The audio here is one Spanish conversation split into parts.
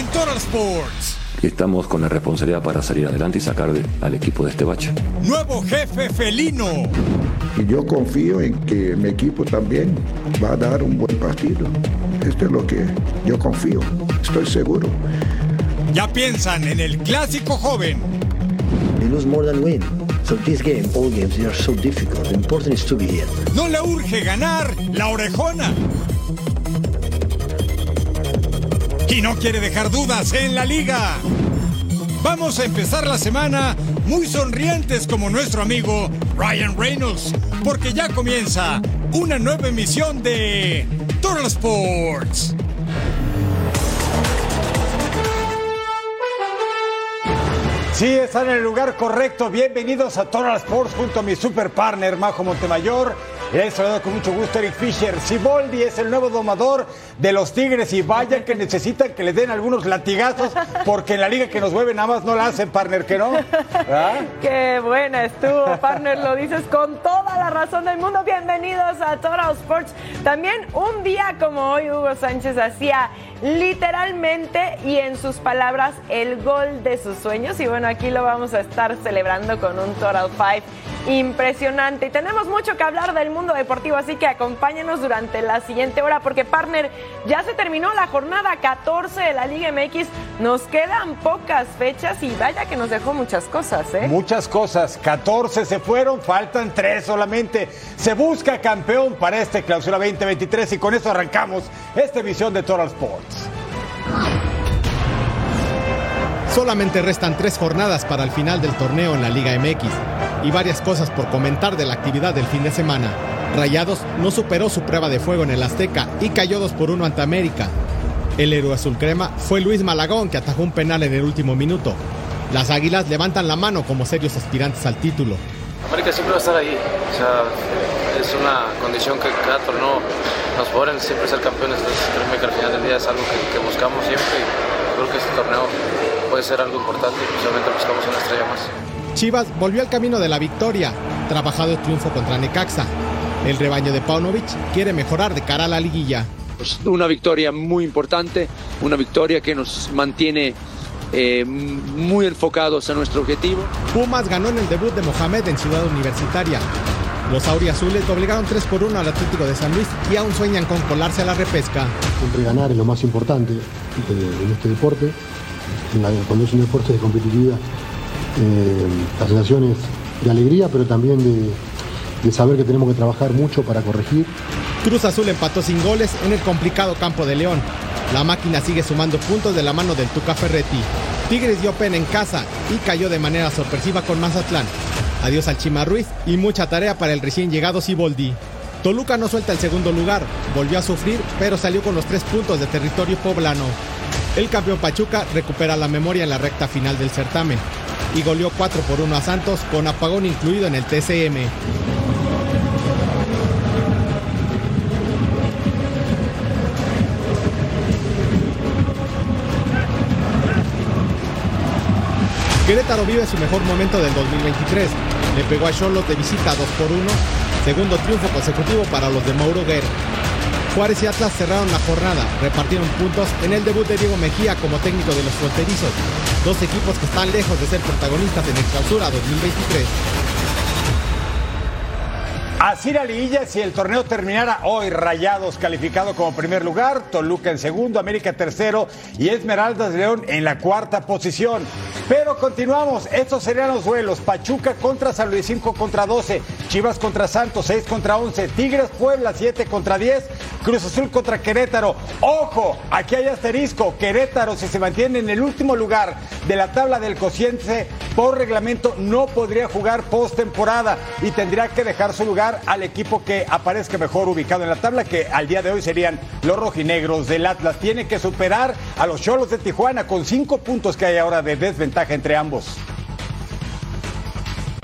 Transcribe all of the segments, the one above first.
en Total Sports. Estamos con la responsabilidad para salir adelante y sacar al equipo de este bache. Nuevo jefe felino. Y yo confío en que mi equipo también va a dar un buen partido. Esto es lo que yo confío. Estoy seguro. Ya piensan en el clásico joven. We lose more than win. So this game, all games, they are so difficult. The important is to be here. No le urge ganar la orejona. Y no quiere dejar dudas en la liga. Vamos a empezar la semana muy sonrientes como nuestro amigo Ryan Reynolds, porque ya comienza una nueva emisión de Total Sports. Sí, están en el lugar correcto. Bienvenidos a Total Sports junto a mi super partner Majo Montemayor. Les saludo con mucho gusto Eric Fisher. Siboldi es el nuevo domador de los Tigres y vaya que necesitan que le den algunos latigazos porque en la liga que nos mueve nada más no la hacen, partner, que no. ¿Ah? Qué buena estuvo, partner, lo dices con toda la razón del mundo. Bienvenidos a Total Sports. También un día como hoy Hugo Sánchez hacía literalmente y en sus palabras el gol de sus sueños y bueno, aquí lo vamos a estar celebrando con un Total Five impresionante. Y tenemos mucho que hablar del mundo deportivo, así que acompáñenos durante la siguiente hora, porque partner, ya se terminó la jornada 14 de la Liga MX. Nos quedan pocas fechas y vaya que nos dejó muchas cosas, ¿eh? Muchas cosas. 14 se fueron, faltan 3 solamente. Se busca campeón para este clausura 2023 y con eso arrancamos esta emisión de Total Sports. Solamente restan tres jornadas para el final del torneo en la Liga MX y varias cosas por comentar de la actividad del fin de semana. Rayados no superó su prueba de fuego en el Azteca y cayó 2 por 1 ante América. El héroe azul crema fue Luis Malagón que atajó un penal en el último minuto. Las Águilas levantan la mano como serios aspirantes al título. América siempre va a estar ahí. O sea, es una condición que cada torneo nos ponen siempre ser campeones. Entonces, creo que al final del día es algo que, que buscamos siempre y creo que este torneo puede ser algo importante y precisamente buscamos una estrella más. Chivas volvió al camino de la victoria, trabajado el triunfo contra Necaxa. El rebaño de Paunovic quiere mejorar de cara a la liguilla. Pues una victoria muy importante, una victoria que nos mantiene eh, muy enfocados a nuestro objetivo. Pumas ganó en el debut de Mohamed en Ciudad Universitaria. Los auriazules obligaron 3 por 1 al Atlético de San Luis y aún sueñan con colarse a la repesca. Siempre ganar es lo más importante en este deporte. Cuando es un deporte de competitividad, eh, la de alegría, pero también de, de saber que tenemos que trabajar mucho para corregir. Cruz Azul empató sin goles en el complicado campo de León. La máquina sigue sumando puntos de la mano del Tuca Ferretti. Tigres dio pena en casa y cayó de manera sorpresiva con Mazatlán. Adiós al Chima Ruiz y mucha tarea para el recién llegado Siboldi. Toluca no suelta el segundo lugar, volvió a sufrir, pero salió con los tres puntos de territorio poblano. El campeón Pachuca recupera la memoria en la recta final del certamen y goleó 4 por 1 a Santos con apagón incluido en el TCM. Querétaro vive su mejor momento del 2023. Le pegó a Charlotte de visita 2 por 1, segundo triunfo consecutivo para los de Mauro Guerra. Juárez y Atlas cerraron la jornada, repartieron puntos en el debut de Diego Mejía como técnico de los fronterizos, dos equipos que están lejos de ser protagonistas en el clausura 2023. Así la liguilla, si el torneo terminara hoy, Rayados calificado como primer lugar, Toluca en segundo, América tercero y Esmeraldas León en la cuarta posición. Pero continuamos, estos serían los duelos, Pachuca contra San Luis 5 contra 12, Chivas contra Santos 6 contra 11, Tigres Puebla 7 contra 10, Cruz Azul contra Querétaro. Ojo, aquí hay asterisco, Querétaro si se mantiene en el último lugar de la tabla del cociente por reglamento no podría jugar postemporada y tendría que dejar su lugar al equipo que aparezca mejor ubicado en la tabla, que al día de hoy serían los rojinegros del Atlas. Tiene que superar a los Cholos de Tijuana con cinco puntos que hay ahora de desventaja entre ambos.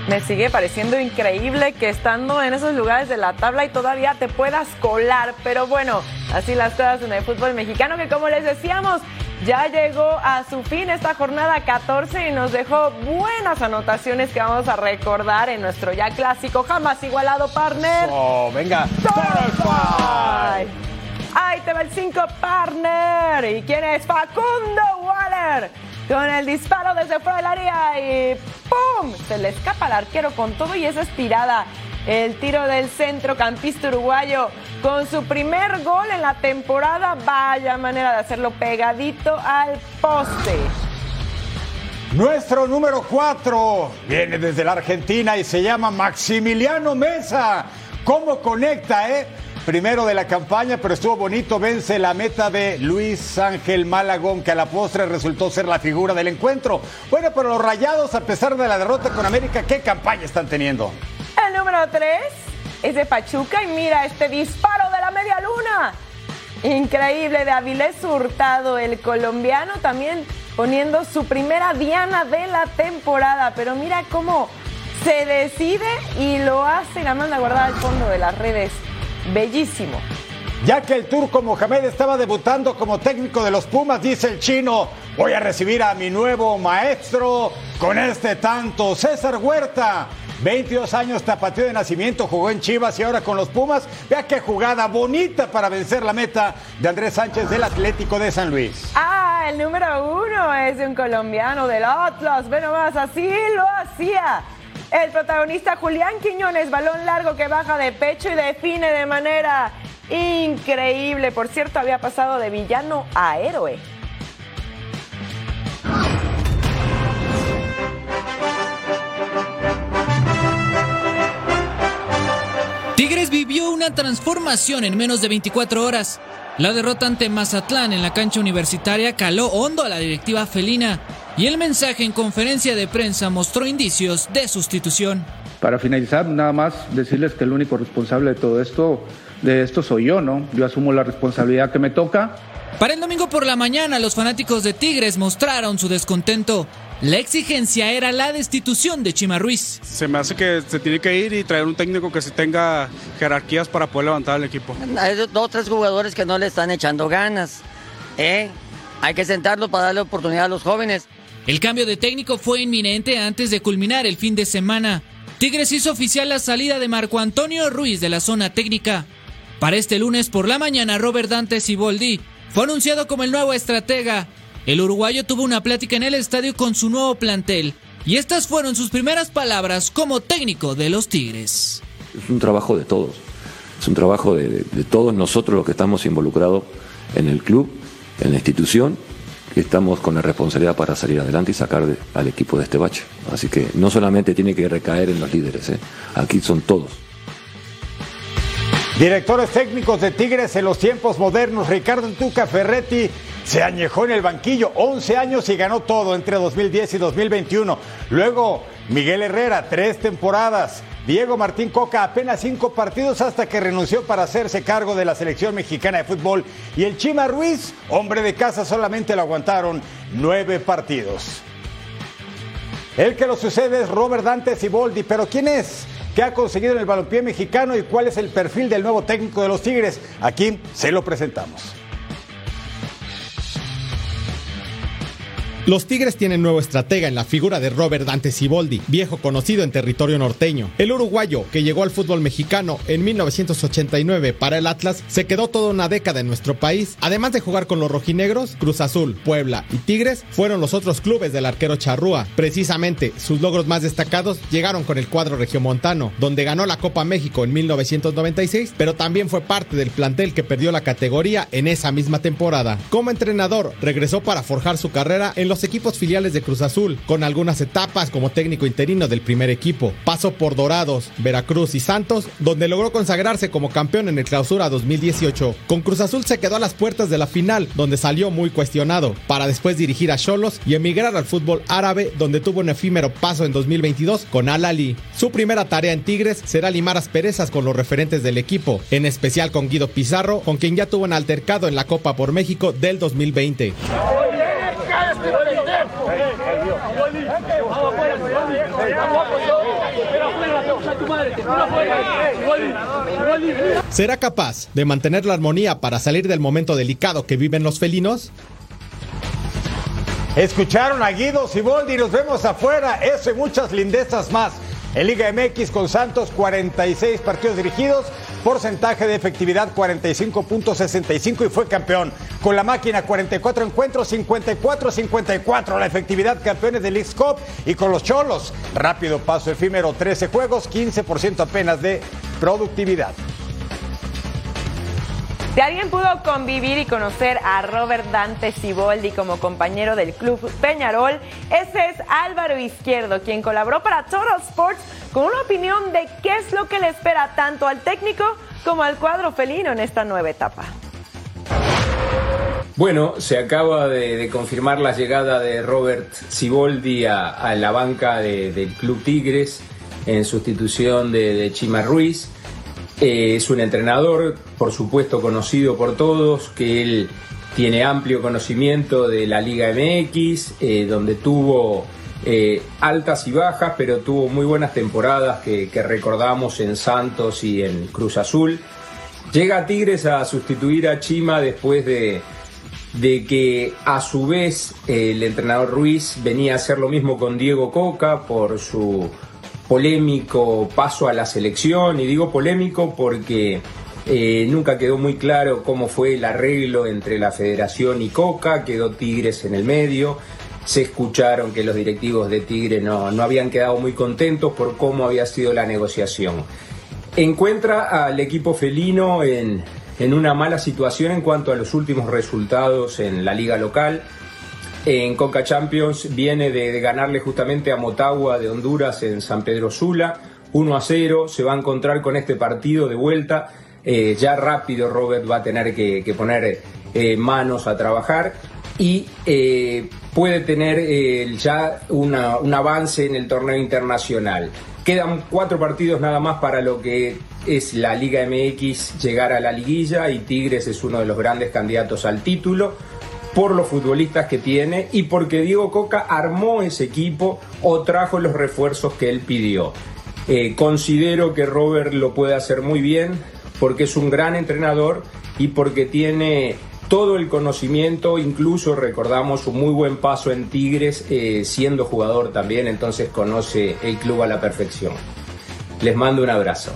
Me sigue pareciendo increíble que estando en esos lugares de la tabla y todavía te puedas colar, pero bueno, así las cosas en el fútbol mexicano que como les decíamos, ya llegó a su fin esta jornada 14 y nos dejó buenas anotaciones que vamos a recordar en nuestro ya clásico jamás igualado partner. Oh, venga. Hay te va el 5 partner. ¿Y quién es? Facundo Waller. Con el disparo desde fuera del área y ¡pum! Se le escapa al arquero con todo y esa estirada. El tiro del centrocampista uruguayo con su primer gol en la temporada. Vaya manera de hacerlo pegadito al poste. Nuestro número 4 viene desde la Argentina y se llama Maximiliano Mesa. ¿Cómo conecta, eh? Primero de la campaña, pero estuvo bonito. Vence la meta de Luis Ángel Malagón, que a la postre resultó ser la figura del encuentro. Bueno, pero los rayados, a pesar de la derrota con América, ¿qué campaña están teniendo? El número 3 es de Pachuca y mira este disparo de la media luna. Increíble de Avilés Hurtado, el colombiano también poniendo su primera diana de la temporada. Pero mira cómo se decide y lo hace la manda guardada al fondo de las redes. Bellísimo. Ya que el turco Mohamed estaba debutando como técnico de los Pumas, dice el chino, voy a recibir a mi nuevo maestro con este tanto, César Huerta. 22 años tapatío de nacimiento, jugó en Chivas y ahora con los Pumas. Vea qué jugada bonita para vencer la meta de Andrés Sánchez del Atlético de San Luis. Ah, el número uno es un colombiano del Atlas. Ve nomás, así lo hacía. El protagonista Julián Quiñones, balón largo que baja de pecho y define de manera increíble. Por cierto, había pasado de villano a héroe. Tigres vivió una transformación en menos de 24 horas. La derrota ante Mazatlán en la cancha universitaria caló hondo a la directiva felina y el mensaje en conferencia de prensa mostró indicios de sustitución. Para finalizar, nada más decirles que el único responsable de todo esto, de esto soy yo, ¿no? Yo asumo la responsabilidad que me toca. Para el domingo por la mañana, los fanáticos de Tigres mostraron su descontento. La exigencia era la destitución de Chima Ruiz. Se me hace que se tiene que ir y traer un técnico que sí tenga jerarquías para poder levantar el equipo. Hay dos o tres jugadores que no le están echando ganas. ¿eh? Hay que sentarlo para darle oportunidad a los jóvenes. El cambio de técnico fue inminente antes de culminar el fin de semana. Tigres hizo oficial la salida de Marco Antonio Ruiz de la zona técnica. Para este lunes por la mañana, Robert Dante Siboldi fue anunciado como el nuevo estratega. El uruguayo tuvo una plática en el estadio con su nuevo plantel y estas fueron sus primeras palabras como técnico de los Tigres. Es un trabajo de todos, es un trabajo de, todos nosotros los que estamos involucrados en el club, en la institución, que estamos con la responsabilidad para salir adelante y sacar al equipo de este bache. Así que no solamente tiene que recaer en los líderes, ¿eh? aquí son todos. Directores técnicos de Tigres en los tiempos modernos, Ricardo Tuca Ferretti se añejó en el banquillo 11 años y ganó todo entre 2010 y 2021. Luego Miguel Herrera, tres temporadas. Diego Martín Coca, apenas cinco partidos hasta que renunció para hacerse cargo de la selección mexicana de fútbol. Y el Chima Ruiz, hombre de casa, solamente lo aguantaron nueve partidos. El que lo sucede es Robert Dante Siboldi, pero ¿quién es? ¿Qué ha conseguido en el balompié mexicano y cuál es el perfil del nuevo técnico de los Tigres? Aquí se lo presentamos. Los Tigres tienen nuevo estratega en la figura de Robert Dante Siboldi, viejo conocido en territorio norteño. El uruguayo, que llegó al fútbol mexicano en 1989 para el Atlas, se quedó toda una década en nuestro país. Además de jugar con los rojinegros, Cruz Azul, Puebla y Tigres fueron los otros clubes del arquero Charrúa. Precisamente, sus logros más destacados llegaron con el cuadro regiomontano, donde ganó la Copa México en 1996, pero también fue parte del plantel que perdió la categoría en esa misma temporada. Como entrenador, regresó para forjar su carrera en los equipos filiales de Cruz Azul, con algunas etapas como técnico interino del primer equipo. Pasó por Dorados, Veracruz y Santos, donde logró consagrarse como campeón en el Clausura 2018. Con Cruz Azul se quedó a las puertas de la final, donde salió muy cuestionado, para después dirigir a Cholos y emigrar al fútbol árabe, donde tuvo un efímero paso en 2022 con Al Ali. Su primera tarea en Tigres será limar asperezas con los referentes del equipo, en especial con Guido Pizarro, con quien ya tuvo un altercado en la Copa por México del 2020. ¿Será capaz de mantener la armonía para salir del momento delicado que viven los felinos? Escucharon a Guido Siboldi nos vemos afuera. Eso y muchas lindezas más En Liga MX con Santos, 46 partidos dirigidos, porcentaje de efectividad 45.65 y fue campeón. Con la máquina 44 encuentros, 54-54 la efectividad campeones del League y con los Cholos, rápido paso efímero 13 juegos, 15% apenas de productividad. Si alguien pudo convivir y conocer a Robert Dante Ciboldi como compañero del club Peñarol, ese es Álvaro Izquierdo, quien colaboró para Total Sports con una opinión de qué es lo que le espera tanto al técnico como al cuadro felino en esta nueva etapa. Bueno, se acaba de, confirmar la llegada de Robert Ciboldi a, la banca del Club Tigres en sustitución de Chima Ruiz. Eh, es un entrenador, por supuesto, conocido por todos, que él tiene amplio conocimiento de la Liga MX, eh, donde tuvo eh, altas y bajas, pero tuvo muy buenas temporadas que, recordamos en Santos y en Cruz Azul. Llega a Tigres a sustituir a Chima después de, de que a su vez el entrenador Ruiz venía a hacer lo mismo con Diego Coca por su polémico paso a la selección, y digo polémico porque eh, nunca quedó muy claro cómo fue el arreglo entre la federación y Coca, quedó Tigres en el medio, se escucharon que los directivos de Tigre no, no habían quedado muy contentos por cómo había sido la negociación. Encuentra al equipo felino en, en una mala situación en cuanto a los últimos resultados en la liga local en Coca Champions viene de, ganarle justamente a Motagua de Honduras en San Pedro Sula, 1 a 0, se va a encontrar con este partido de vuelta, eh, ya rápido Robert va a tener que, poner eh, manos a trabajar y eh, puede tener ya un avance en el torneo internacional. Quedan cuatro partidos nada más para lo que es la Liga MX llegar a la liguilla y Tigres es uno de los grandes candidatos al título por los futbolistas que tiene y porque Diego Coca armó ese equipo o trajo los refuerzos que él pidió. Eh, considero que Robert lo puede hacer muy bien porque es un gran entrenador y porque tiene todo el conocimiento, incluso recordamos un muy buen paso en Tigres eh, siendo jugador también, entonces conoce el club a la perfección. Les mando un abrazo.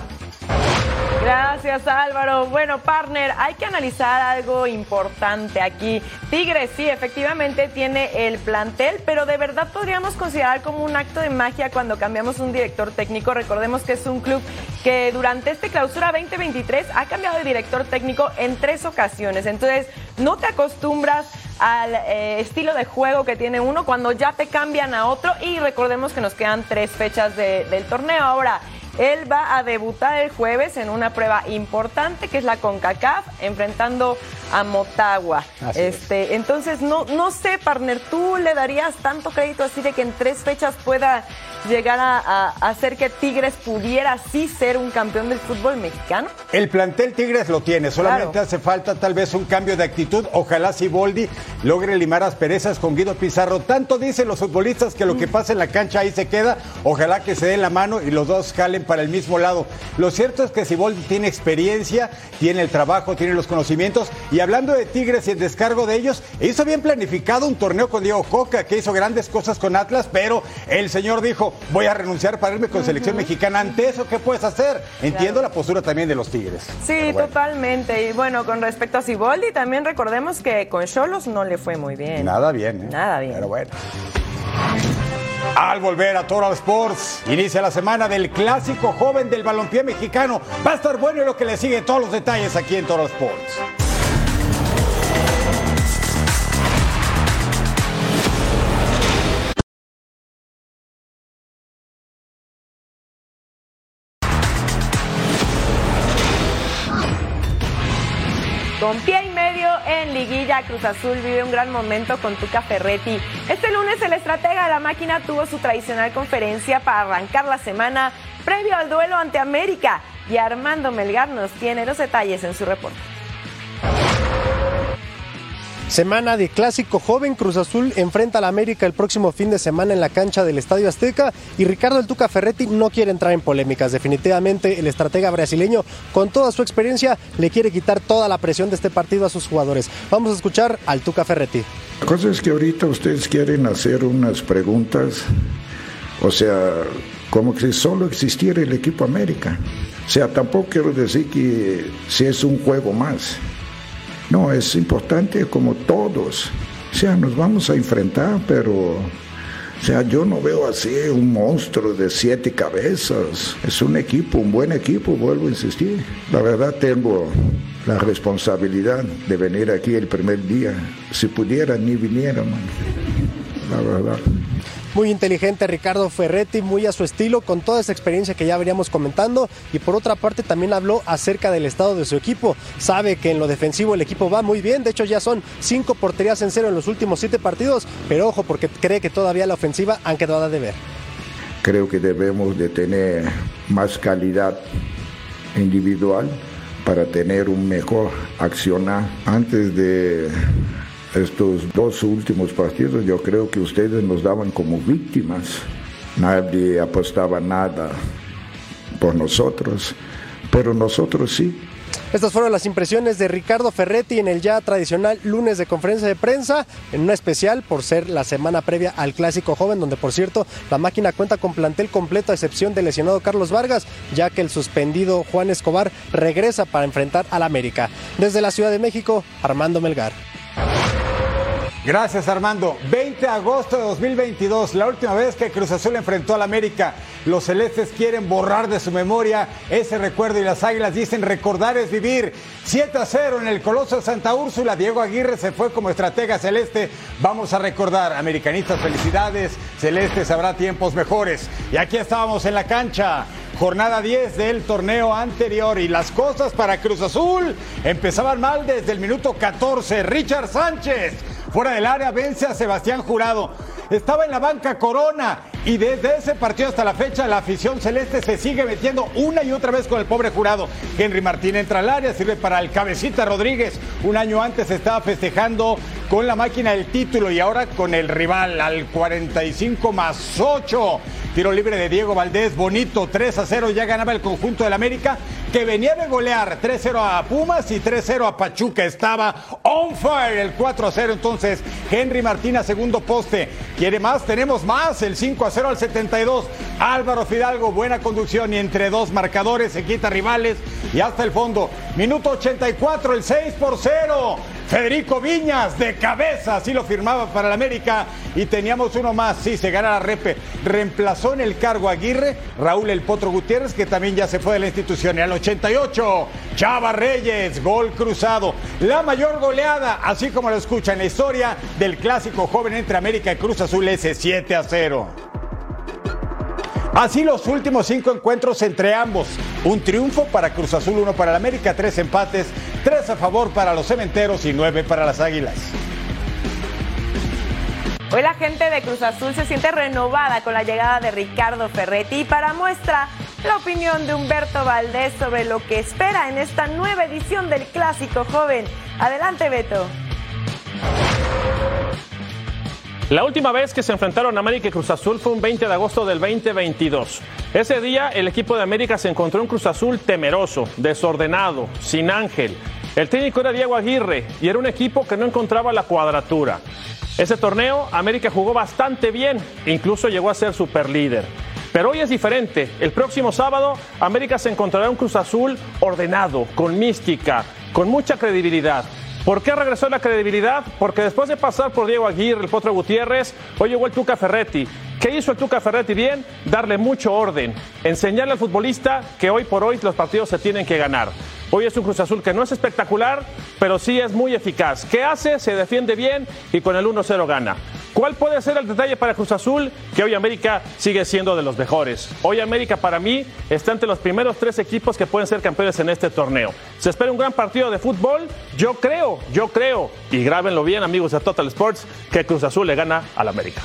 Gracias Álvaro. Bueno, partner, hay que analizar algo importante aquí. Tigres sí, efectivamente tiene el plantel, pero de verdad podríamos considerar como un acto de magia cuando cambiamos un director técnico. Recordemos que es un club que durante este clausura 2023 ha cambiado de director técnico en tres ocasiones. Entonces, no te acostumbras al eh, estilo de juego que tiene uno cuando ya te cambian a otro y recordemos que nos quedan tres fechas del torneo. Ahora, él va a debutar el jueves en una prueba importante que es la CONCACAF, enfrentando a Motagua. este, entonces no, no sé, partner, ¿tú le darías tanto crédito así de que en tres fechas pueda llegar a, hacer que Tigres pudiera sí ser un campeón del fútbol mexicano? El plantel Tigres lo tiene, solamente hace falta tal vez un cambio de actitud. Ojalá Siboldi logre limar asperezas con Guido Pizarro. Tanto dicen los futbolistas que lo que pasa en la cancha ahí se queda. Ojalá que se den la mano y los dos jalen para el mismo lado. Lo cierto es que Siboldi tiene experiencia, tiene el trabajo, tiene los conocimientos. Y hablando de Tigres y el descargo de ellos, hizo bien planificado un torneo con Diego Coca, que hizo grandes cosas con Atlas, pero el señor dijo, voy a renunciar para irme con selección mexicana. Ante eso, ¿qué puedes hacer? Entiendo la postura también de los Tigres. Sí, totalmente. Y bueno, con respecto a Siboldi, también recordemos que con Cholos no le fue muy bien. Nada bien, ¿eh? Nada bien. Pero bueno. Al volver a Total Sports, inicia la semana del clásico joven del balompié mexicano. Va a estar bueno lo que le sigue todos los detalles aquí en Total Sports. Cruz Azul vive un gran momento con Tuca Ferretti. Este lunes el estratega de la máquina tuvo su tradicional conferencia para arrancar la semana previo al duelo ante América y Armando Melgar nos tiene los detalles en su reporte. Semana de clásico joven, Cruz Azul enfrenta al América el próximo fin de semana en la cancha del Estadio Azteca y Ricardo El Tuca Ferretti no quiere entrar en polémicas. Definitivamente el estratega brasileño con toda su experiencia le quiere quitar toda la presión de este partido a sus jugadores. Vamos a escuchar al Tuca Ferretti. La cosa es que ahorita ustedes quieren hacer unas preguntas, o sea, como que solo existiera el equipo América. O sea, tampoco quiero decir que si es un juego más. No, es importante como todos. O sea, nos vamos a enfrentar, pero o sea, yo no veo así un monstruo de siete cabezas. Es un equipo, un buen equipo, vuelvo a insistir. La verdad tengo la responsabilidad de venir aquí el primer día. Si pudiera, ni viniera, man. La verdad. Muy inteligente Ricardo Ferretti, muy a su estilo, con toda esa experiencia que ya veníamos comentando. Y por otra parte también habló acerca del estado de su equipo. Sabe que en lo defensivo el equipo va muy bien, de hecho ya son cinco porterías en cero en los últimos siete partidos, pero ojo porque cree que todavía la ofensiva han quedado a deber. Creo que debemos de tener más calidad individual para tener un mejor accionar antes de estos dos últimos partidos yo creo que ustedes nos daban como víctimas. Nadie apostaba nada por nosotros, pero nosotros sí. Estas fueron las impresiones de Ricardo Ferretti en el ya tradicional lunes de conferencia de prensa, en una especial por ser la semana previa al Clásico Joven, donde por cierto la máquina cuenta con plantel completo a excepción del lesionado Carlos Vargas, ya que el suspendido Juan Escobar regresa para enfrentar al América. Desde la Ciudad de México, Armando Melgar. Gracias Armando. 20 de agosto de 2022, la última vez que Cruz Azul enfrentó al América. Los celestes quieren borrar de su memoria ese recuerdo y las águilas dicen recordar es vivir. 7 a 0 en el Coloso de Santa Úrsula. Diego Aguirre se fue como estratega celeste. Vamos a recordar, americanistas, felicidades. Celestes habrá tiempos mejores. Y aquí estábamos en la cancha. Jornada 10 del torneo anterior y las cosas para Cruz Azul empezaban mal desde el minuto 14. Richard Sánchez fuera del área vence a Sebastián Jurado. Estaba en la banca Corona y desde ese partido hasta la fecha la afición celeste se sigue metiendo una y otra vez con el pobre Jurado. Henry Martín entra al área, sirve para el cabecita Rodríguez. Un año antes estaba festejando con la máquina del título y ahora con el rival al 45 más 8. Tiro libre de Diego Valdés, bonito, 3 a 0, ya ganaba el conjunto del América, que venía de golear 3-0 a Pumas y 3-0 a Pachuca. Estaba on fire el 4 a 0. Entonces, Henry Martínez, segundo poste. ¿Quiere más? Tenemos más. El 5 a 0 al 72. Álvaro Fidalgo, buena conducción y entre dos marcadores se quita rivales y hasta el fondo. Minuto 84, el 6 por 0. Federico Viñas de cabeza, así lo firmaba para el América. Y teníamos uno más, sí, se gana la repe. Reemplazó en el cargo a Aguirre, Raúl El Potro Gutiérrez, que también ya se fue de la institución. Y al 88, Chava Reyes, gol cruzado. La mayor goleada, así como lo escucha en la historia del clásico joven entre América y Cruz Azul, ese 7 a 0. Así los últimos cinco encuentros entre ambos. Un triunfo para Cruz Azul, uno para el América, tres empates, tres a favor para los cementeros y nueve para las águilas. Hoy la gente de Cruz Azul se siente renovada con la llegada de Ricardo Ferretti y para muestra la opinión de Humberto Valdés sobre lo que espera en esta nueva edición del Clásico Joven. Adelante, Beto. La última vez que se enfrentaron América y Cruz Azul fue un 20 de agosto del 2022. Ese día el equipo de América se encontró en Cruz Azul temeroso, desordenado, sin ángel. El técnico era Diego Aguirre y era un equipo que no encontraba la cuadratura. Ese torneo América jugó bastante bien, incluso llegó a ser superlíder. Pero hoy es diferente. El próximo sábado América se encontrará un Cruz Azul ordenado, con mística, con mucha credibilidad. ¿Por qué regresó la credibilidad? Porque después de pasar por Diego Aguirre, el Potro Gutiérrez, hoy llegó el Tuca Ferretti. ¿Qué hizo el Tuca Ferretti bien? Darle mucho orden, enseñarle al futbolista que hoy por hoy los partidos se tienen que ganar. Hoy es un Cruz Azul que no es espectacular, pero sí es muy eficaz. ¿Qué hace? Se defiende bien y con el 1-0 gana. ¿Cuál puede ser el detalle para Cruz Azul? Que hoy América sigue siendo de los mejores. Hoy América para mí está entre los primeros tres equipos que pueden ser campeones en este torneo. Se espera un gran partido de fútbol. Yo creo, yo creo, y grábenlo bien amigos de Total Sports, que Cruz Azul le gana al América.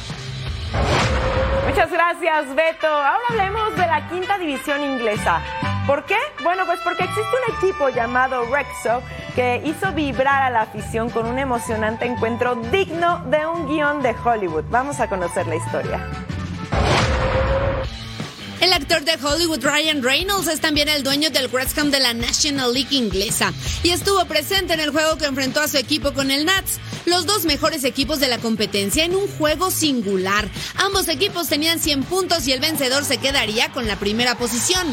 Muchas gracias, Beto. Ahora hablemos de la quinta división inglesa. ¿Por qué? Bueno, pues porque existe un equipo llamado Rexo que hizo vibrar a la afición con un emocionante encuentro digno de un guion de Hollywood. Vamos a conocer la historia. El actor de Hollywood Ryan Reynolds es también el dueño del West Ham de la National League inglesa y estuvo presente en el juego que enfrentó a su equipo con el Nats, los dos mejores equipos de la competencia en un juego singular. Ambos equipos tenían 100 puntos y el vencedor se quedaría con la primera posición.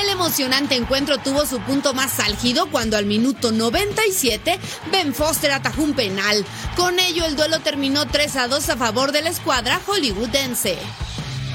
El emocionante encuentro tuvo su punto más álgido cuando al minuto 97 Ben Foster atajó un penal. Con ello el duelo terminó 3 a 2 a favor de la escuadra hollywoodense.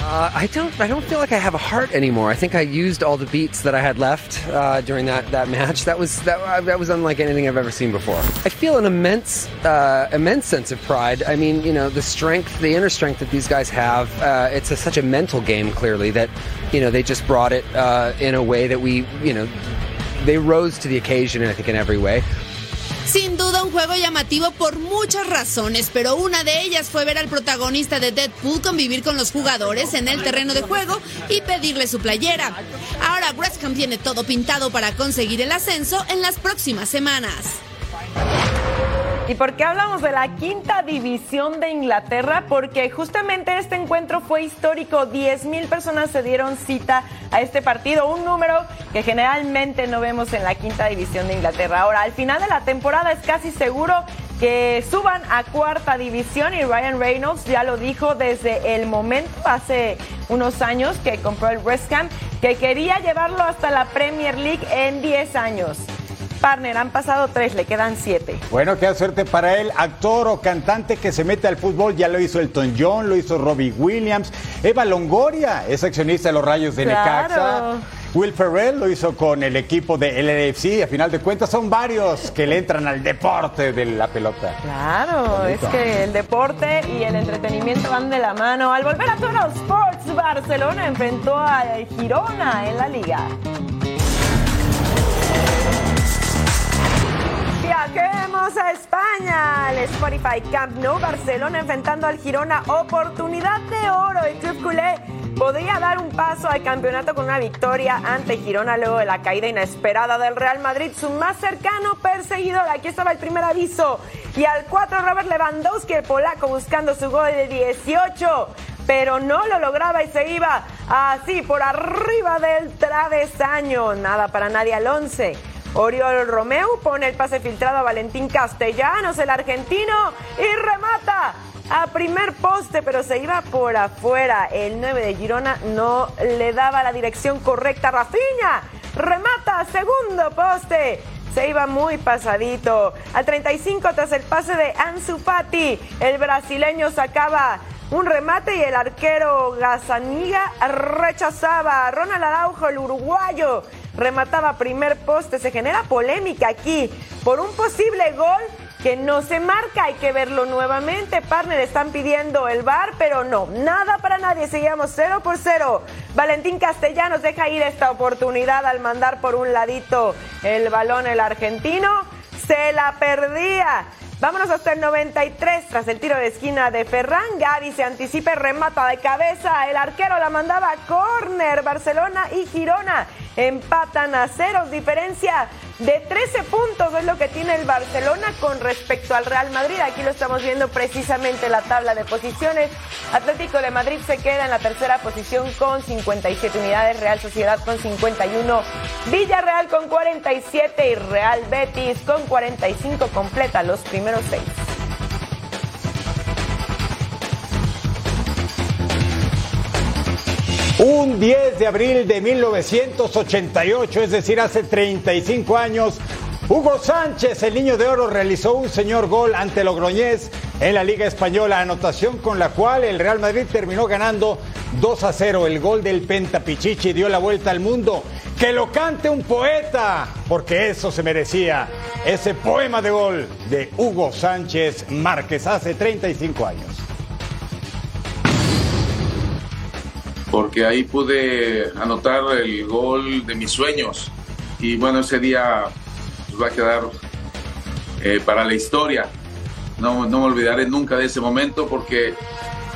Uh, I don't. I don't feel like I have a heart anymore. I think I used all the beats that I had left uh, during that, that match. That was that, uh, that was unlike anything I've ever seen before. I feel an immense uh, immense sense of pride. I mean, you know, the strength, the inner strength that these guys have. Uh, it's a, such a mental game, clearly that you know they just brought it uh, in a way that we, you know, they rose to the occasion. I think in every way. Un juego llamativo por muchas razones, pero una de ellas fue ver al protagonista de Deadpool convivir con los jugadores en el terreno de juego y pedirle su playera. Ahora West Ham tiene todo pintado para conseguir el ascenso en las próximas semanas. ¿Y por qué hablamos de la quinta división de Inglaterra? Porque justamente este encuentro fue histórico. 10 mil personas se dieron cita a este partido, un número que generalmente no vemos en la quinta división de Inglaterra. Ahora, al final de la temporada es casi seguro que suban a cuarta división y Ryan Reynolds ya lo dijo desde el momento, hace unos años que compró el West Ham, que quería llevarlo hasta la Premier League en 10 años. Partner, han pasado tres, le quedan siete. Bueno, qué suerte para él. Actor o cantante que se mete al fútbol, ya lo hizo Elton John, lo hizo Robbie Williams. Eva Longoria es accionista de los Rayos de Claro. Necaxa. Will Ferrell lo hizo con el equipo de LAFC. A final de cuentas, son varios que le entran al deporte de la pelota. Claro, es que el deporte y el entretenimiento van de la mano. Al volver a Toro Sports, Barcelona enfrentó a Girona en la liga. Viajemos a España. El Spotify Camp Nou Barcelona enfrentando al Girona. Oportunidad de oro. El club culé podría dar un paso al campeonato con una victoria ante Girona luego de la caída inesperada del Real Madrid. Su más cercano perseguidor. Aquí estaba el primer aviso. Y al 4 Robert Lewandowski, el polaco, buscando su gol de 18 pero no lo lograba y se iba así por arriba del travesaño. Nada para nadie al 11. Oriol Romeu pone el pase filtrado a Valentín Castellanos, el argentino, y remata a primer poste, pero se iba por afuera. El 9 de Girona no le daba la dirección correcta. Rafinha remata segundo poste. Se iba muy pasadito. Al 35 tras el pase de Ansu Fati, el brasileño sacaba un remate y el arquero Gazaniga rechazaba. Ronald Araujo, el uruguayo, remataba primer poste. Se genera polémica aquí por un posible gol que no se marca. Hay que verlo nuevamente. Partner están pidiendo el bar, pero no, nada para nadie. Seguíamos 0 por 0. Valentín Castellanos deja ir esta oportunidad al mandar por un ladito el balón el argentino. Se la perdía. Vámonos hasta el 93 tras el tiro de esquina de Ferran. Gaby se anticipa remata de cabeza. El arquero la mandaba a córner. Barcelona y Girona empatan a ceros. Diferencia de 13 puntos es lo que tiene el Barcelona con respecto al Real Madrid. Aquí lo estamos viendo precisamente en la tabla de posiciones. Atlético de Madrid se queda en la tercera posición con 57 unidades. Real Sociedad con 51. Villarreal con 47 y Real Betis con 45 completa los primeros seis. Un 10 de abril de 1988, es decir, hace 35 años, Hugo Sánchez, el niño de oro, realizó un señor gol ante Logroñés en la Liga Española, anotación con la cual el Real Madrid terminó ganando 2 a 0. El gol del Pentapichichi dio la vuelta al mundo. Que lo cante un poeta, porque eso se merecía. Ese poema de gol de Hugo Sánchez Márquez hace 35 años. Porque ahí pude anotar el gol de mis sueños. Y bueno, ese día pues, va a quedar eh, para la historia. No, me olvidaré nunca de ese momento porque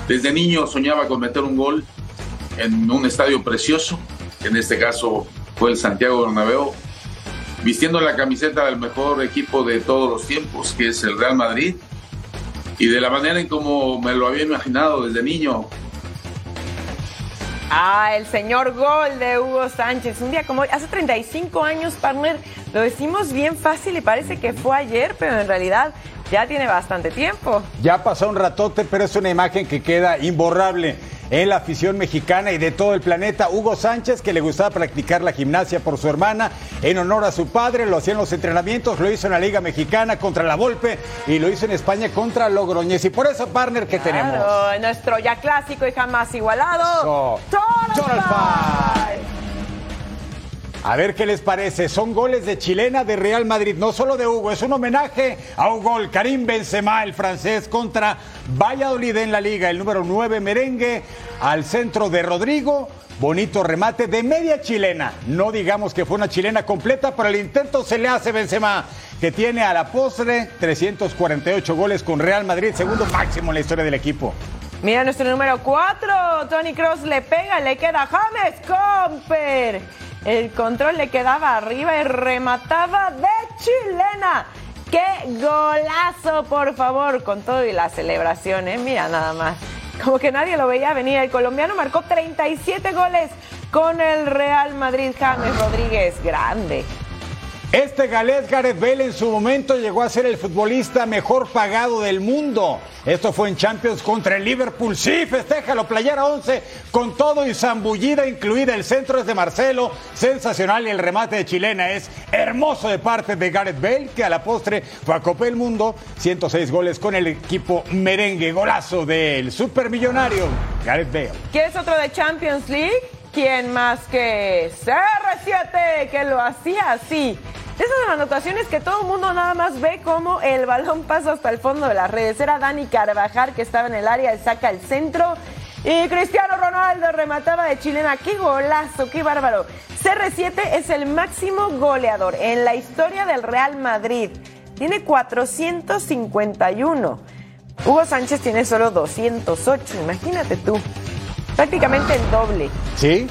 desde niño soñaba con meter un gol en un estadio precioso, que en este caso fue el Santiago Bernabéu, vistiendo la camiseta del mejor equipo de todos los tiempos, que es el Real Madrid. Y de la manera en como me lo había imaginado desde niño, Ah, el señor gol de Hugo Sánchez. Un día como hoy, hace 35 años, partner, lo decimos bien fácil y parece que fue ayer, pero en realidad ya tiene bastante tiempo. Ya pasó un ratote, pero es una imagen que queda imborrable en la afición mexicana y de todo el planeta. Hugo Sánchez, que le gustaba practicar la gimnasia por su hermana, en honor a su padre, lo hacía en los entrenamientos, lo hizo en la Liga Mexicana contra la Volpe y lo hizo en España contra Logroñez. Y por eso, partner, que tenemos. Nuestro ya clásico y jamás igualado. Total Five. A ver qué les parece. Son goles de chilena de Real Madrid, no solo de Hugo, es un homenaje a un gol. Karim Benzema, el francés, contra Valladolid en la liga. El número 9 merengue al centro de Rodrigo. Bonito remate de media chilena. No digamos que fue una chilena completa, pero el intento se le hace Benzema, que tiene a la postre 348 goles con Real Madrid, segundo máximo en la historia del equipo. Mira nuestro número 4. Tony Cross le pega, le queda James Comper. El control le quedaba arriba y remataba de chilena. ¡Qué golazo, por favor! Con todo y la celebración, ¿eh? Mira nada más. Como que nadie lo veía venir. El colombiano marcó 37 goles con el Real Madrid. James Rodríguez, grande. Este galés Gareth Bale en su momento llegó a ser el futbolista mejor pagado del mundo. Esto fue en Champions contra el Liverpool. Sí, festéjalo, playera 11 con todo y zambullida incluida. El centro es de Marcelo, sensacional y el remate de chilena es hermoso de parte de Gareth Bale, que a la postre fue a Copa del Mundo. 106 goles con el equipo merengue, golazo del supermillonario Gareth Bale. ¿Quieres otro de Champions League? ¿Quién más que CR7 que lo hacía así? Esas anotaciones que todo el mundo nada más ve como el balón pasa hasta el fondo de las redes. Era Dani Carvajal que estaba en el área, él saca el centro. Y Cristiano Ronaldo remataba de chilena. ¡Qué golazo! ¡Qué bárbaro! CR7 es el máximo goleador en la historia del Real Madrid. Tiene 451. Hugo Sánchez tiene solo 208. Imagínate tú. Prácticamente el doble. Sí.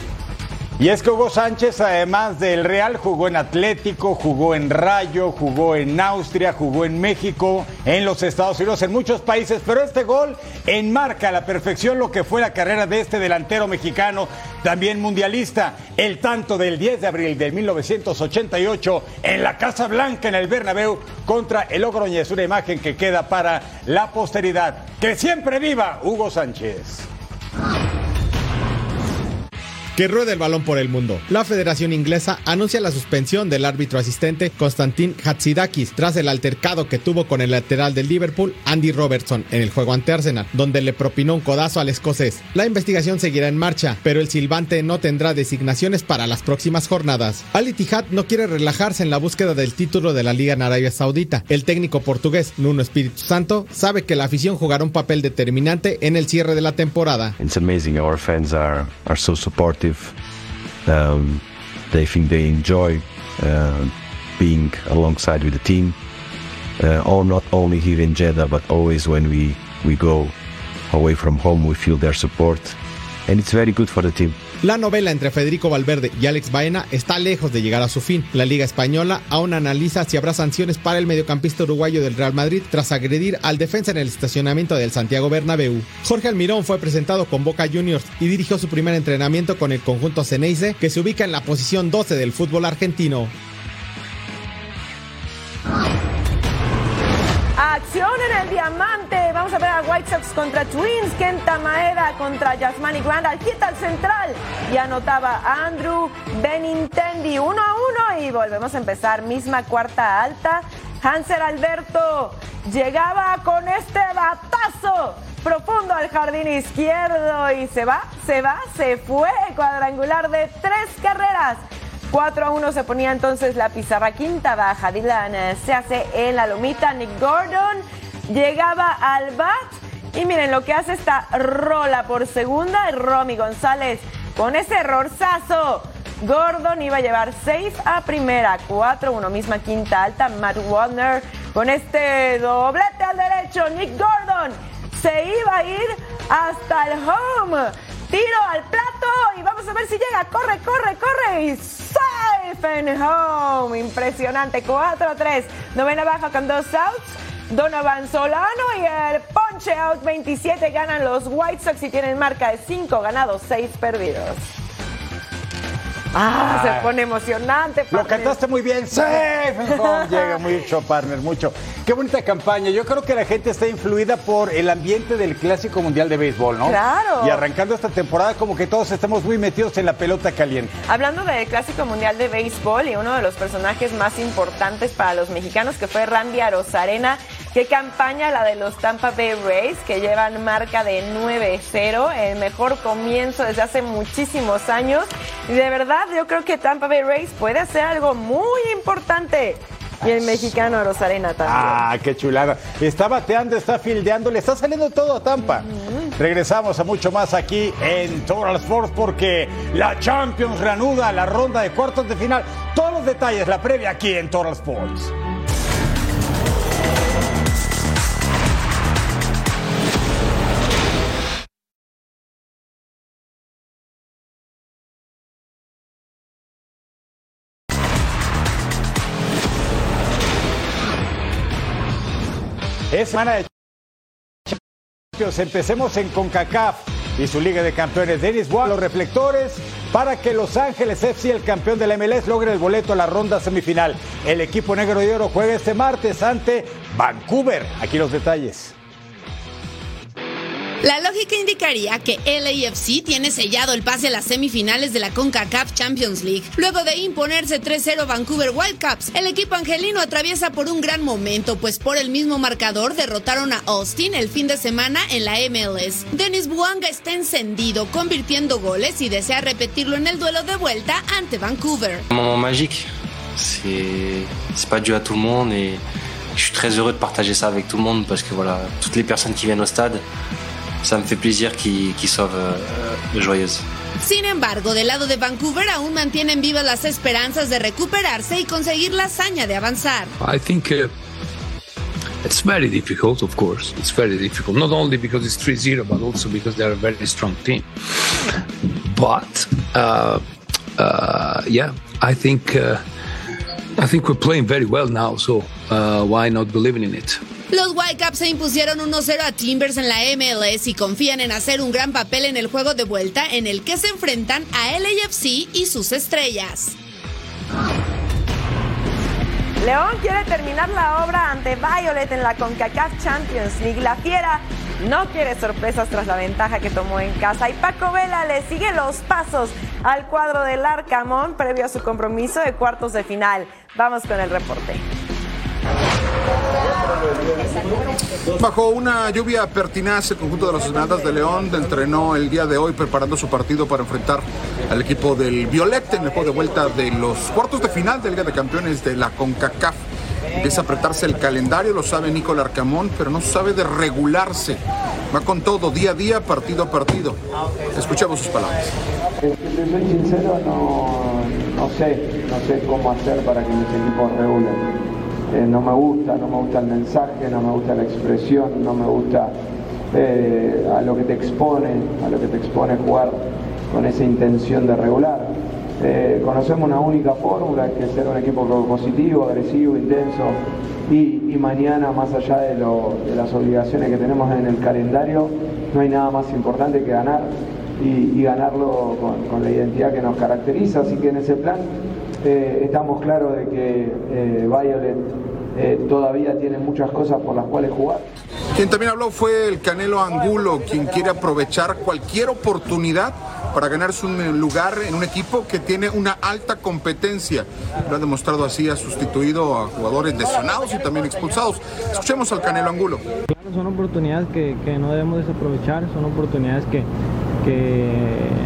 Y es que Hugo Sánchez, además del Real, jugó en Atlético, jugó en Rayo, jugó en Austria, jugó en México, en los Estados Unidos, en muchos países. Pero este gol enmarca a la perfección lo que fue la carrera de este delantero mexicano, también mundialista. El tanto del 10 de abril de 1988 en la Casa Blanca, en el Bernabéu, contra el Logroñez. Una imagen que queda para la posteridad. Que siempre viva Hugo Sánchez. Que ruede el balón por el mundo. La Federación Inglesa anuncia la suspensión del árbitro asistente Konstantin Hatzidakis tras el altercado que tuvo con el lateral del Liverpool, Andy Robertson, en el juego ante Arsenal, donde le propinó un codazo al escocés. La investigación seguirá en marcha, pero el silbante no tendrá designaciones para las próximas jornadas. Al Ittihad no quiere relajarse en la búsqueda del título de la Liga en Arabia Saudita. El técnico portugués Nuno Espíritu Santo sabe que la afición jugará un papel determinante en el cierre de la temporada. Um, they think they enjoy uh, being alongside with the team, uh, or not only here in Jeddah, but always when we, we go away from home, we feel their support, and it's very good for the team. La novela entre Federico Valverde y Alex Baena está lejos de llegar a su fin. La Liga Española aún analiza si habrá sanciones para el mediocampista uruguayo del Real Madrid tras agredir al defensa en el estacionamiento del Santiago Bernabéu. Jorge Almirón fue presentado con Boca Juniors y dirigió su primer entrenamiento con el conjunto Ceneice, que se ubica en la posición 12 del fútbol argentino. Acción en el diamante. Vamos a ver a White Sox contra Twins. Kenta Maeda contra Yasmani Grandal. Quita al central. Y anotaba Andrew Benintendi. Uno a uno. Y volvemos a empezar. Misma cuarta alta. Hanser Alberto llegaba con este batazo profundo al jardín izquierdo. Y se va, se va, se fue. Cuadrangular de tres carreras. 4 a 1 se ponía entonces la pizarra quinta baja. Dylan se hace en la lomita. Nick Gordon llegaba al bat. Y miren lo que hace esta rola por segunda. Romy González con ese errorzazo. Gordon iba a llevar safe a primera. 4-1, misma quinta alta. Matt Warner con este doblete al derecho. Nick Gordon se iba a ir hasta el home. Tiro al plato vamos a ver si llega. Corre, corre, corre. Y safe and home. Impresionante. 4-3. Novena baja con dos outs. Donovan Solano y el Punch Out 27 ganan los White Sox y tienen marca de 5 ganados, 6 perdidos. Ah, se pone emocionante. Lo partner. cantaste muy bien. Sí. Llega mucho, partner, mucho. Qué bonita campaña. Yo creo que la gente está influida por el ambiente del Clásico Mundial de Béisbol, ¿no? Claro. Y arrancando esta temporada, como que todos estamos muy metidos en la pelota caliente. Hablando del Clásico Mundial de Béisbol y uno de los personajes más importantes para los mexicanos que fue Randy Arozarena, qué campaña la de los Tampa Bay Rays que llevan marca de 9-0, el mejor comienzo desde hace muchísimos años y de verdad yo creo que Tampa Bay Rays puede hacer algo muy importante y el mexicano Arozarena también. Ah, qué chulada. Está bateando, está fildeando, le está saliendo todo a Tampa. Regresamos a mucho más aquí en Total Sports porque la Champions reanuda la ronda de cuartos de final. Todos los detalles, la previa aquí en Total Sports. Semana de Champions. Empecemos en CONCACAF y su Liga de Campeones. Denis Bois, los reflectores para que Los Ángeles FC, el campeón de la MLS, logre el boleto a la ronda semifinal. El equipo negro y oro juega este martes ante Vancouver. Aquí los detalles. La lógica indicaría que LAFC tiene sellado el pase a las semifinales de la CONCACAF Champions League. Luego de imponerse 3-0 Vancouver Whitecaps, el equipo angelino atraviesa por un gran momento, pues por el mismo marcador derrotaron a Austin el fin de semana en la MLS. Denis Buanga está encendido, convirtiendo goles y desea repetirlo en el duelo de vuelta ante Vancouver. Un moment magique. C'est pas dû à tout le monde et je suis heureux de partager ça avec tout le monde parce que voilà, toutes les personnes qui viennent au stade, ça me fait plaisir qu'ils qu'ils soient euh, joyeuses. Sin embargo, del lado de Vancouver aún mantienen vivas las esperanzas de recuperarse y conseguir la hazaña de avanzar. I think uh, it's very difficult, of course. It's very difficult, not only because it's 3 0, but also because they're a very strong team. But, uh, uh, yeah, I think, uh, I think we're playing very well now, so uh, why not believing in it? Los Whitecaps se impusieron 1-0 a Timbers en la MLS y confían en hacer un gran papel en el juego de vuelta en el que se enfrentan a LAFC y sus estrellas. León quiere terminar la obra ante Violet en la CONCACAF Champions League. La Fiera no quiere sorpresas tras la ventaja que tomó en casa y Paco Vela le sigue los pasos al cuadro del Arcamón previo a su compromiso de cuartos de final. Vamos con el reporte. Bajo una lluvia pertinaz, el conjunto de los Esmeraldas de León entrenó el día de hoy preparando su partido para enfrentar al equipo del Violette en el juego de vuelta de los cuartos de final de Liga de Campeones de la CONCACAF. Empieza apretarse el calendario, lo sabe Nicolás Arcamón, pero no sabe de regularse. Va con todo, día a día, partido a partido. Escuchemos sus palabras. Si soy sincero, no, no sé, no sé cómo hacer para que mis equipos regulen. Eh, no me gusta, no me gusta el mensaje, no me gusta la expresión, no me gusta eh, a lo que te expone, a lo que te expone jugar con esa intención de regular. Eh, conocemos una única fórmula, que es ser un equipo positivo, agresivo, intenso y, mañana, más allá de, las obligaciones que tenemos en el calendario, no hay nada más importante que ganar y, y ganarlo con, con la identidad que nos caracteriza. Así que en ese plan eh, estamos claros de que eh, Violet eh, todavía tiene muchas cosas por las cuales jugar. Quien también habló fue el Canelo Angulo, quien quiere aprovechar cualquier oportunidad para ganarse un lugar en un equipo que tiene una alta competencia. Lo ha demostrado así, ha sustituido a jugadores lesionados y también expulsados. Escuchemos al Canelo Angulo. Claro, son oportunidades que, que no debemos desaprovechar, son oportunidades que, que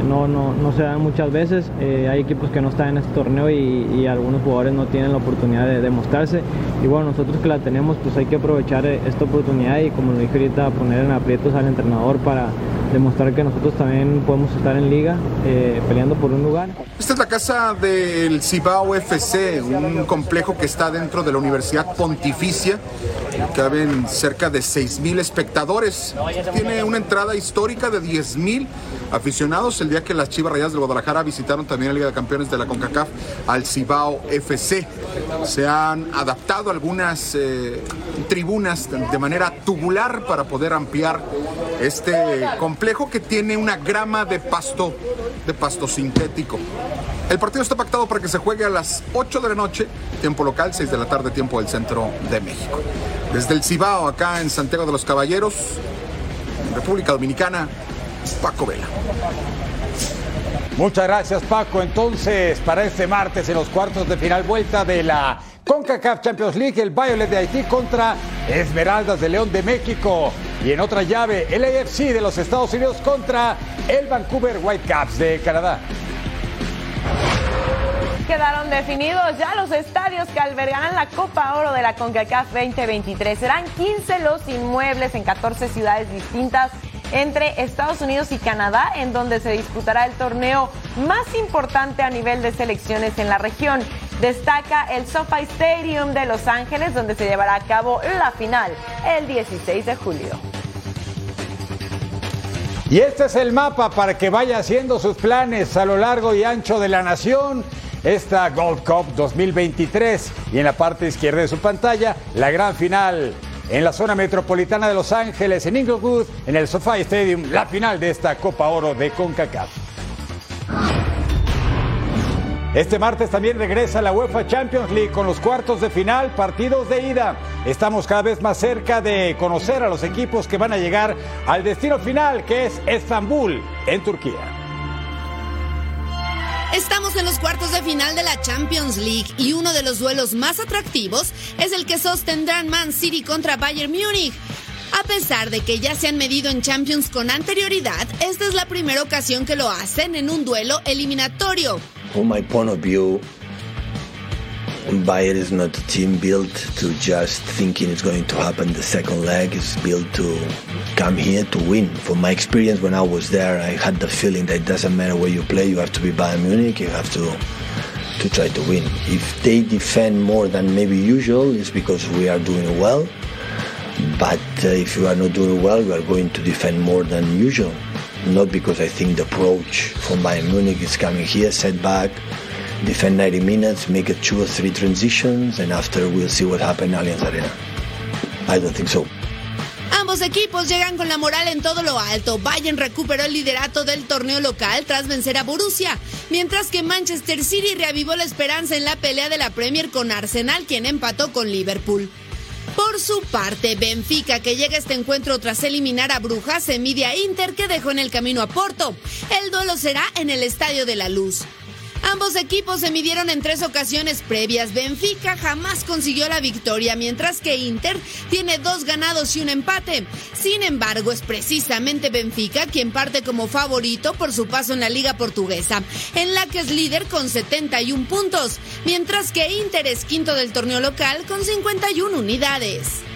no, no, no se dan muchas veces. Eh, hay equipos que no están en este torneo y, y algunos jugadores no tienen la oportunidad de, de mostrarse. Y bueno, nosotros que la tenemos, pues hay que aprovechar eh, esta oportunidad y como lo dije ahorita, poner en aprietos al entrenador para demostrar que nosotros también podemos estar en liga eh, peleando por un lugar. Esta es la casa del Cibao FC, un complejo que está dentro de la Universidad Pontificia Caben cerca de 6 mil espectadores. Tiene una entrada histórica de 10 mil aficionados el día que las Chivas Rayadas de Guadalajara visitaron también la Liga de Campeones de la CONCACAF al Cibao FC. Se han adaptado algunas eh, tribunas de manera tubular para poder ampliar este complejo que tiene una grama de pasto, de pasto sintético. El partido está pactado para que se juegue a las 8 de la noche, tiempo local, 6 de la tarde, tiempo del centro de México. Desde el Cibao, acá en Santiago de los Caballeros, en República Dominicana, Paco Vela. Muchas gracias, Paco. Entonces, para este martes en los cuartos de final vuelta de la CONCACAF Champions League, el Violet de Haití contra Esmeraldas de León de México. Y en otra llave, el AFC de los Estados Unidos contra el Vancouver Whitecaps de Canadá. Quedaron definidos ya los estadios que albergarán la Copa Oro de la CONCACAF 2023. Serán 15 los inmuebles en 14 ciudades distintas entre Estados Unidos y Canadá, en donde se disputará el torneo más importante a nivel de selecciones en la región. Destaca el SoFi Stadium de Los Ángeles, donde se llevará a cabo la final el 16 de julio. Y este es el mapa para que vaya haciendo sus planes a lo largo y ancho de la nación. Esta Gold Cup 2023 y en la parte izquierda de su pantalla la gran final en la zona metropolitana de Los Ángeles, en Inglewood, en el SoFi Stadium, la final de esta Copa Oro de CONCACAF. Este martes también regresa la UEFA Champions League con los cuartos de final, partidos de ida. Estamos cada vez más cerca de conocer a los equipos que van a llegar al destino final, que es Estambul, en Turquía. Estamos en los cuartos de final de la Champions League y uno de los duelos más atractivos es el que sostendrán Man City contra Bayern Múnich. A pesar de que ya se han medido en Champions con anterioridad, esta es la primera ocasión que lo hacen en un duelo eliminatorio. Bayern is not a team built to just thinking it's going to happen the second leg. It's built to come here to win. From my experience when I was there, I had the feeling that it doesn't matter where you play, you have to be Bayern Munich, you have to to try to win. If they defend more than maybe usual, it's because we are doing well. But uh, if you are not doing well, you are going to defend more than usual. Not because I think the approach from Bayern Munich is coming here, set back, defend 90 minutes, make it two or three transitions, and after we'll see what happens Allianz Arena. I don't think so. Ambos equipos llegan con la moral en todo lo alto. Bayern recuperó el liderato del torneo local tras vencer a Borussia, mientras que Manchester City reavivó la esperanza en la pelea de la Premier con Arsenal, quien empató con Liverpool. Por su parte, Benfica, que llega a este encuentro tras eliminar a Brujas, se mide a Inter, que dejó en el camino a Porto. El duelo será en el Estadio de la Luz. Ambos equipos se midieron en tres ocasiones previas. Benfica jamás consiguió la victoria, mientras que Inter tiene dos ganados y un empate. Sin embargo, es precisamente Benfica quien parte como favorito por su paso en la Liga Portuguesa, en la que es líder con 71 puntos, mientras que Inter es quinto del torneo local con 51 unidades.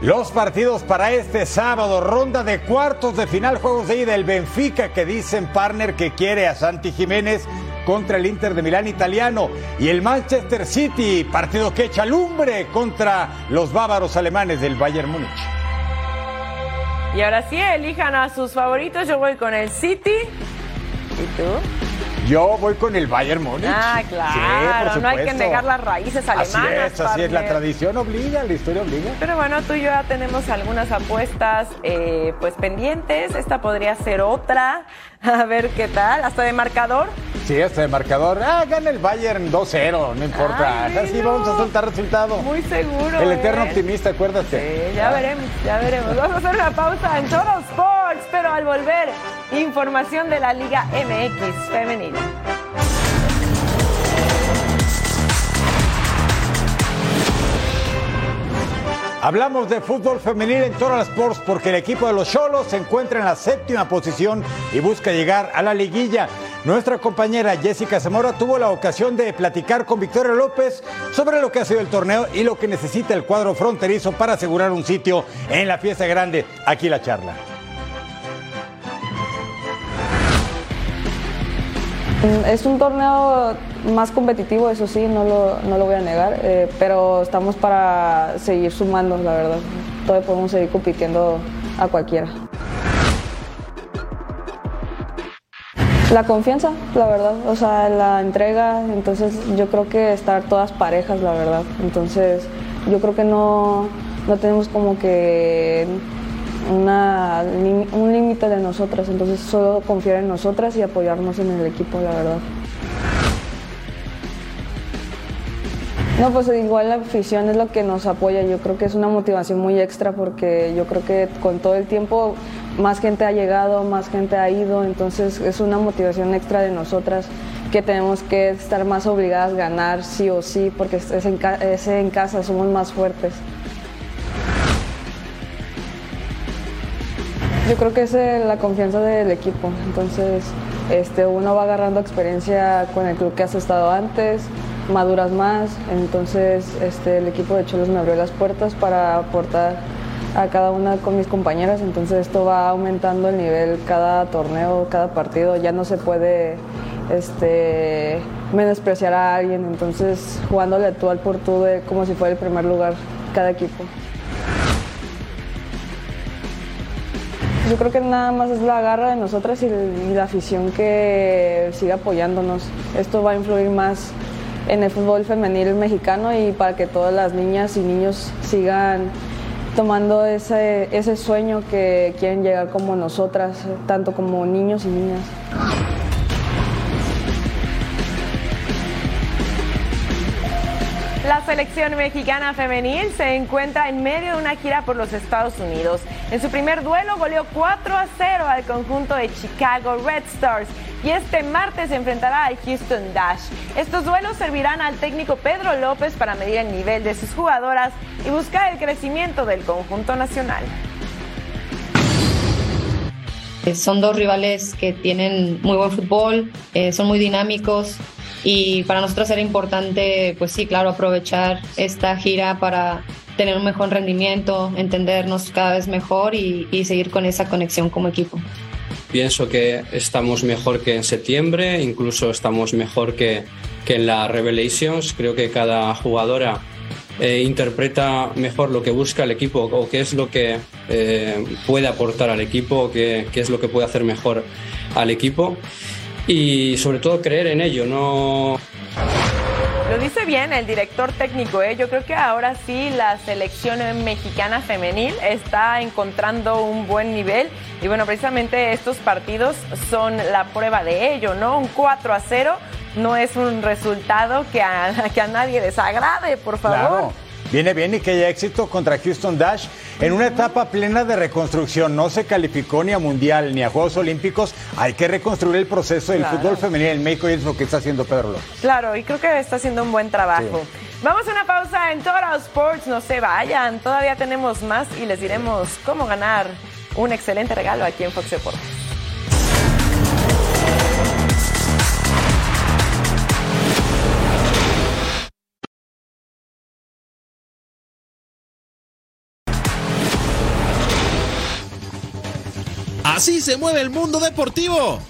Los partidos para este sábado, ronda de cuartos de final, juegos de ida, el Benfica que dicen partner que quiere a Santi Jiménez contra el Inter de Milán italiano y el Manchester City, partido que echa lumbre contra los bávaros alemanes del Bayern Múnich. Y ahora sí, elijan a sus favoritos, yo voy con el City. ¿Y tú? Yo voy con el Bayern Múnich. Ah, claro. no hay que negar las raíces alemanas. Así es, así es. La tradición obliga, la historia obliga. Pero bueno, tú y yo ya tenemos algunas apuestas eh, pues pendientes. Esta podría ser otra. A ver qué tal. ¿Hasta de marcador? Sí, hasta de marcador. Ah, gana el Bayern 2-0, no importa. Así vamos a soltar resultado. Muy seguro. El eterno ¿eh? optimista, acuérdate. Sí, ya veremos, ya veremos. Vamos a hacer una pausa en Total Sports, pero al volver, información de la Liga MX femenina. Hablamos de fútbol femenil en Total Sports porque el equipo de los Cholos se encuentra en la séptima posición y busca llegar a la liguilla. Nuestra compañera Jessica Zamora tuvo la ocasión de platicar con Victoria López sobre lo que ha sido el torneo y lo que necesita el cuadro fronterizo para asegurar un sitio en la fiesta grande. Aquí la charla. Es un torneo más competitivo, eso sí, no lo, no lo voy a negar, eh, pero estamos para seguir sumando, la verdad. Todavía podemos seguir compitiendo a cualquiera. La confianza, la verdad, o sea, la entrega, entonces yo creo que estar todas parejas, la verdad. Entonces yo creo que no, no tenemos como que una, un límite de nosotras, entonces solo confiar en nosotras y apoyarnos en el equipo, la verdad. No, pues igual la afición es lo que nos apoya, yo creo que es una motivación muy extra porque yo creo que con todo el tiempo más gente ha llegado, más gente ha ido, entonces es una motivación extra de nosotras que tenemos que estar más obligadas a ganar sí o sí porque es en, es en casa, somos más fuertes. Yo creo que es eh, la confianza del equipo. Entonces, este, uno va agarrando experiencia con el club que has estado antes, maduras más. Entonces, este, el equipo de Cholos me abrió las puertas para aportar a cada una con mis compañeras. Entonces, esto va aumentando el nivel cada torneo, cada partido. Ya no se puede este, menospreciar a alguien. Entonces, jugándole tú al por tú como si fuera el primer lugar cada equipo. Yo creo que nada más es la garra de nosotras y, la afición que sigue apoyándonos. Esto va a influir más en el fútbol femenil mexicano y para que todas las niñas y niños sigan tomando ese, ese sueño que quieren llegar como nosotras, tanto como niños y niñas. Selección mexicana femenil se encuentra en medio de una gira por los Estados Unidos. En su primer duelo goleó 4 a 0 al conjunto de Chicago Red Stars y este martes se enfrentará al Houston Dash. Estos duelos servirán al técnico Pedro López para medir el nivel de sus jugadoras y buscar el crecimiento del conjunto nacional. Eh, Son dos rivales que tienen muy buen fútbol, eh, son muy dinámicos y para nosotros era importante, pues sí, claro, aprovechar esta gira para tener un mejor rendimiento, entendernos cada vez mejor y, y seguir con esa conexión como equipo. Pienso que estamos mejor que en septiembre, incluso estamos mejor que, que en la Revelations. Creo que cada jugadora eh, interpreta mejor lo que busca el equipo o qué es lo que eh, puede aportar al equipo, o qué, qué es lo que puede hacer mejor al equipo. Y sobre todo creer en ello, no Lo dice bien el director técnico, ¿eh? yo creo que ahora sí la selección mexicana femenil está encontrando un buen nivel y bueno, precisamente estos partidos son la prueba de ello, ¿no? Un 4 a 0 no es un resultado que a, que a nadie les agrade, por favor. Claro. Viene bien y que haya éxito contra Houston Dash en una etapa plena de reconstrucción. No se calificó ni a Mundial ni a Juegos Olímpicos. Hay que reconstruir el proceso del Claro. fútbol femenil en México y es lo que está haciendo Pedro López. Claro, y creo que está haciendo un buen trabajo. Vamos a una pausa en Total Sports, no se vayan, todavía tenemos más y les diremos cómo ganar un excelente regalo aquí en Fox Deportes. Así se mueve el mundo deportivo.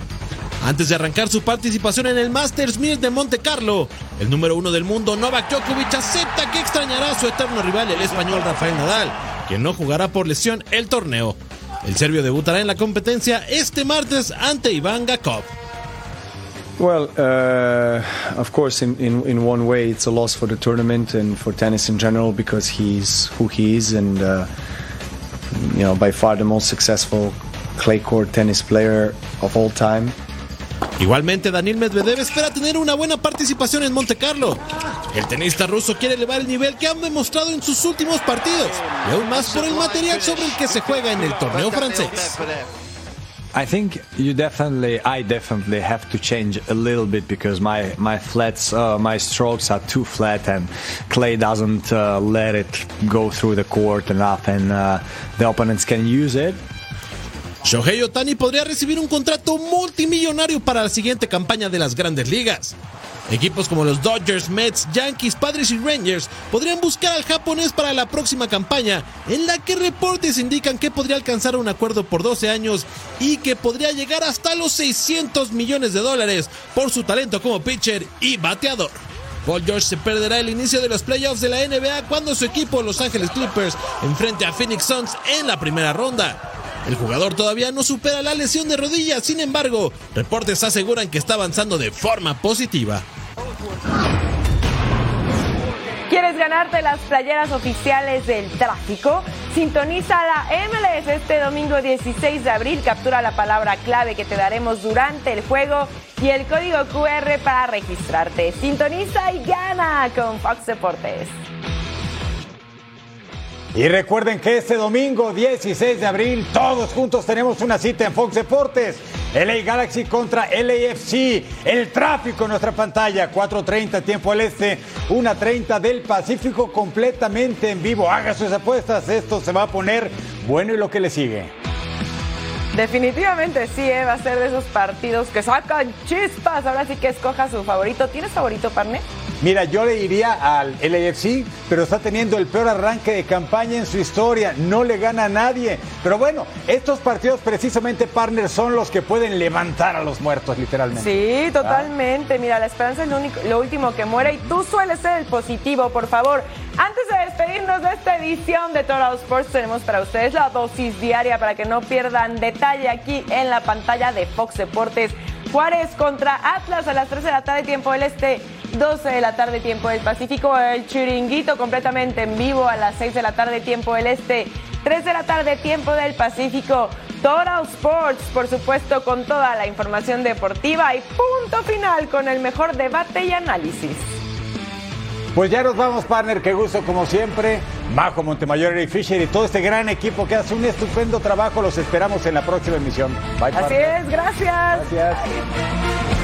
Antes de arrancar su participación en el Masters 1000 de Monte Carlo, el número uno del mundo, Novak Djokovic, acepta que extrañará a su eterno rival, el español Rafael Nadal, quien no jugará por lesión el torneo. El serbio debutará en la competencia este martes ante Iván Gakov. Well, uh, of course, in, in, in one way, it's a loss for the tournament and for tennis in general because he's who he is and, uh, you know, by far the most successful clay court tennis player of all time. Igualmente, Daniel Medvedev espera tener una buena participación en Monte Carlo. El tenista ruso quiere elevar el nivel que han demostrado en sus últimos partidos, y aún más por el material sobre el que se juega en el torneo francés. I think you definitely, I definitely have to change a little bit because my my flats, uh, my strokes are too flat, and clay doesn't uh, let it go through the court enough, and uh, the opponents can use it. Shohei Otani podría recibir un contrato multimillonario para la siguiente campaña de las grandes ligas. Equipos como los Dodgers, Mets, Yankees, Padres y Rangers podrían buscar al japonés para la próxima campaña, en la que reportes indican que podría alcanzar un acuerdo por 12 años y que podría llegar hasta los 600 millones de dólares por su talento como pitcher y bateador. Paul George se perderá el inicio de los playoffs de la NBA cuando su equipo Los Angeles Clippers enfrente a Phoenix Suns en la primera ronda. El jugador todavía no supera la lesión de rodilla, sin embargo, reportes aseguran que está avanzando de forma positiva. ¿Quieres ganarte las playeras oficiales del tráfico? Sintoniza la MLS este domingo 16 de abril. Captura la palabra clave que te daremos durante el juego y el código QR para registrarte. Sintoniza y gana con Fox Deportes. Y recuerden que este domingo 16 de abril todos juntos tenemos una cita en Fox Deportes. LA Galaxy contra LAFC. El tráfico en nuestra pantalla. 4.30 tiempo al este, 1.30 del Pacífico completamente en vivo. Haga sus apuestas. Esto se va a poner bueno y lo que le sigue. Definitivamente sí, ¿eh? va a ser de esos partidos que sacan chispas. Ahora sí que escoja su favorito. ¿Tienes favorito, Parne? Mira, yo le iría al LAFC, pero está teniendo el peor arranque de campaña en su historia. No le gana a nadie. Pero bueno, estos partidos precisamente, partner, son los que pueden levantar a los muertos, literalmente. Sí, totalmente. Mira, la esperanza es lo, único, lo último que muere y tú sueles ser el positivo, por favor. Antes de despedirnos de esta edición de Total Sports, tenemos para ustedes la dosis diaria para que no pierdan detalle aquí en la pantalla de Fox Deportes. Juárez contra Atlas a las 3 de la tarde, tiempo del Este, 12 de la tarde, tiempo del Pacífico. El chiringuito completamente en vivo a las 6 de la tarde, tiempo del Este, 3 de la tarde, tiempo del Pacífico. Total Sports, por supuesto, con toda la información deportiva y punto final con el mejor debate y análisis. Pues ya nos vamos, partner. Qué gusto, como siempre. Bajo Montemayor, Eric Fisher y todo este gran equipo que hace un estupendo trabajo. Los esperamos en la próxima emisión. Bye, Así partner. es, gracias. Gracias.